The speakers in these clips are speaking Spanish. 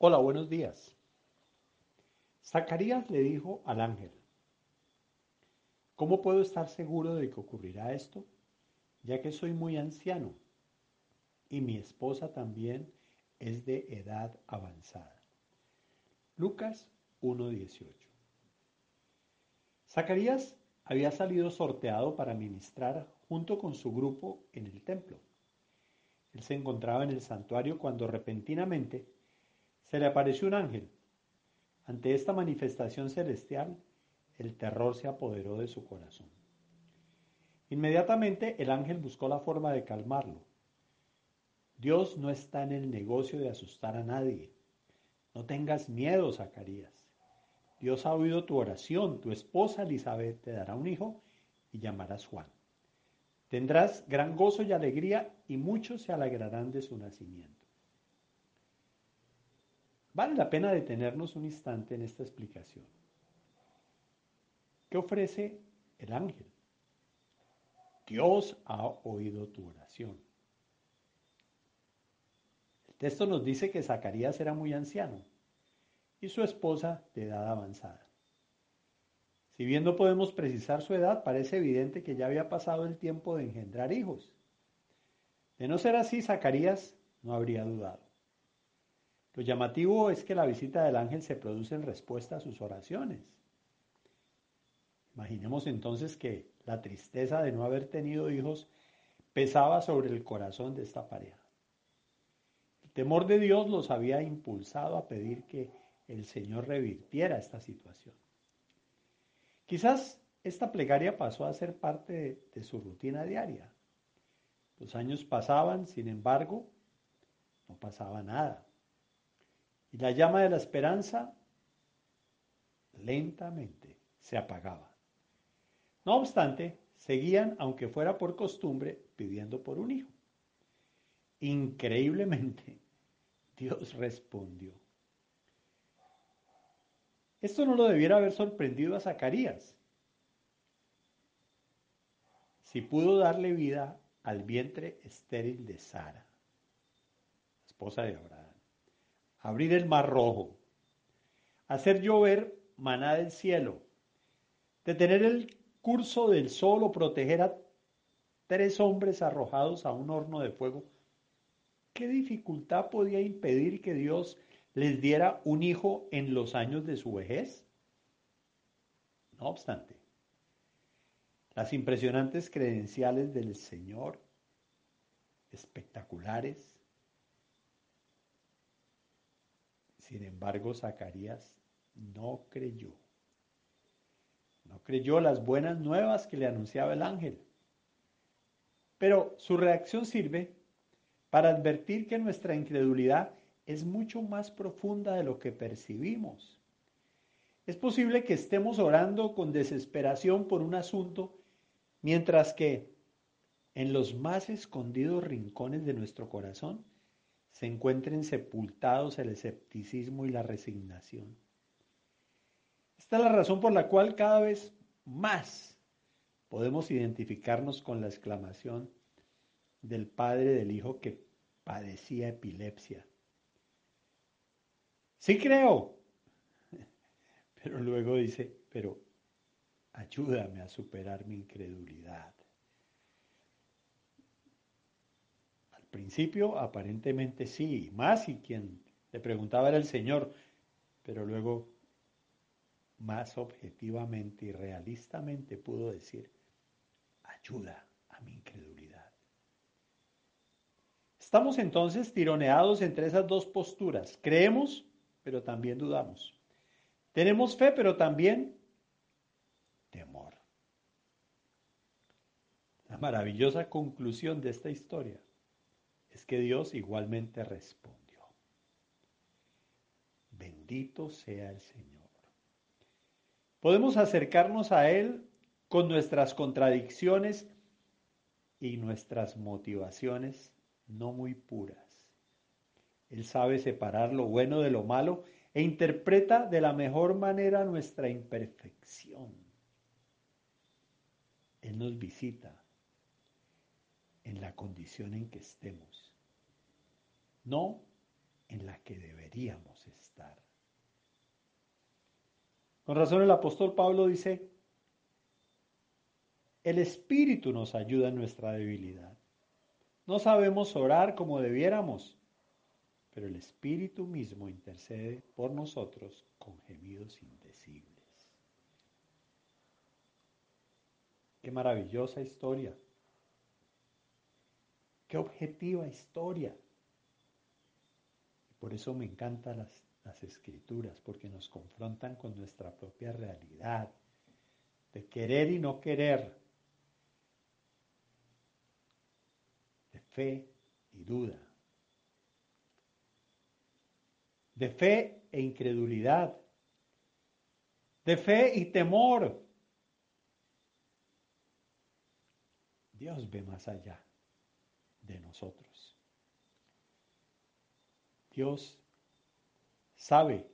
Hola, buenos días. Zacarías le dijo al ángel, ¿cómo puedo estar seguro de que ocurrirá esto? Ya que soy muy anciano y mi esposa también es de edad avanzada. Lucas 1.18 Zacarías había salido sorteado para ministrar junto con su grupo en el templo. Él se encontraba en el santuario cuando repentinamente se le apareció un ángel ante esta manifestación celestial, el terror se apoderó de su corazón. Inmediatamente el ángel buscó la forma de calmarlo. Dios no está en el negocio de asustar a nadie. No tengas miedo, Zacarías. Dios ha oído tu oración. Tu esposa Elizabeth te dará un hijo y llamarás Juan. Tendrás gran gozo y alegría y muchos se alegrarán de su nacimiento. Vale la pena detenernos un instante en esta explicación. ¿Qué ofrece el ángel? Dios ha oído tu oración. El texto nos dice que Zacarías era muy anciano y su esposa de edad avanzada. Si bien no podemos precisar su edad, parece evidente que ya había pasado el tiempo de engendrar hijos. De no ser así, Zacarías no habría dudado. Lo llamativo es que la visita del ángel se produce en respuesta a sus oraciones. Imaginemos entonces que la tristeza de no haber tenido hijos pesaba sobre el corazón de esta pareja. El temor de Dios los había impulsado a pedir que el Señor revirtiera esta situación. Quizás esta plegaria pasó a ser parte de, de su rutina diaria. Los años pasaban, sin embargo, no pasaba nada. La llama de la esperanza lentamente se apagaba. No obstante, seguían, aunque fuera por costumbre, pidiendo por un hijo. Increíblemente, Dios respondió. Esto no lo debiera haber sorprendido a Zacarías. Si pudo darle vida al vientre estéril de Sara, esposa de Abraham abrir el mar rojo, hacer llover maná del cielo, detener el curso del sol o proteger a tres hombres arrojados a un horno de fuego, ¿qué dificultad podía impedir que Dios les diera un hijo en los años de su vejez? No obstante, las impresionantes credenciales del Señor, espectaculares, Sin embargo, Zacarías no creyó. No creyó las buenas nuevas que le anunciaba el ángel. Pero su reacción sirve para advertir que nuestra incredulidad es mucho más profunda de lo que percibimos. Es posible que estemos orando con desesperación por un asunto, mientras que en los más escondidos rincones de nuestro corazón se encuentren sepultados el escepticismo y la resignación. Esta es la razón por la cual cada vez más podemos identificarnos con la exclamación del padre del hijo que padecía epilepsia. Sí creo, pero luego dice, pero ayúdame a superar mi incredulidad. Principio aparentemente sí, más y quien le preguntaba era el Señor, pero luego más objetivamente y realistamente pudo decir, ayuda a mi incredulidad. Estamos entonces tironeados entre esas dos posturas. Creemos, pero también dudamos. Tenemos fe, pero también temor. La maravillosa conclusión de esta historia que Dios igualmente respondió. Bendito sea el Señor. Podemos acercarnos a Él con nuestras contradicciones y nuestras motivaciones no muy puras. Él sabe separar lo bueno de lo malo e interpreta de la mejor manera nuestra imperfección. Él nos visita en la condición en que estemos, no en la que deberíamos estar. Con razón el apóstol Pablo dice, el Espíritu nos ayuda en nuestra debilidad. No sabemos orar como debiéramos, pero el Espíritu mismo intercede por nosotros con gemidos indecibles. Qué maravillosa historia. Qué objetiva historia. Por eso me encantan las, las escrituras, porque nos confrontan con nuestra propia realidad, de querer y no querer, de fe y duda, de fe e incredulidad, de fe y temor. Dios ve más allá de nosotros. Dios sabe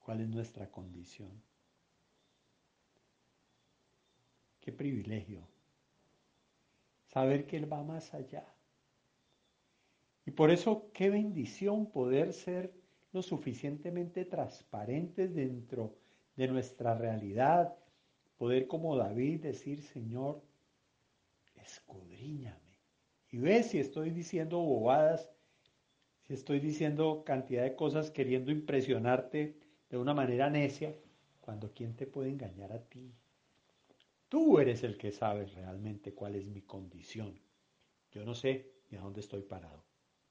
cuál es nuestra condición. Qué privilegio saber que Él va más allá. Y por eso qué bendición poder ser lo suficientemente transparentes dentro de nuestra realidad, poder como David decir, Señor, escudriñame y ve si estoy diciendo bobadas, si estoy diciendo cantidad de cosas queriendo impresionarte de una manera necia, cuando ¿quién te puede engañar a ti? Tú eres el que sabes realmente cuál es mi condición. Yo no sé ni a dónde estoy parado.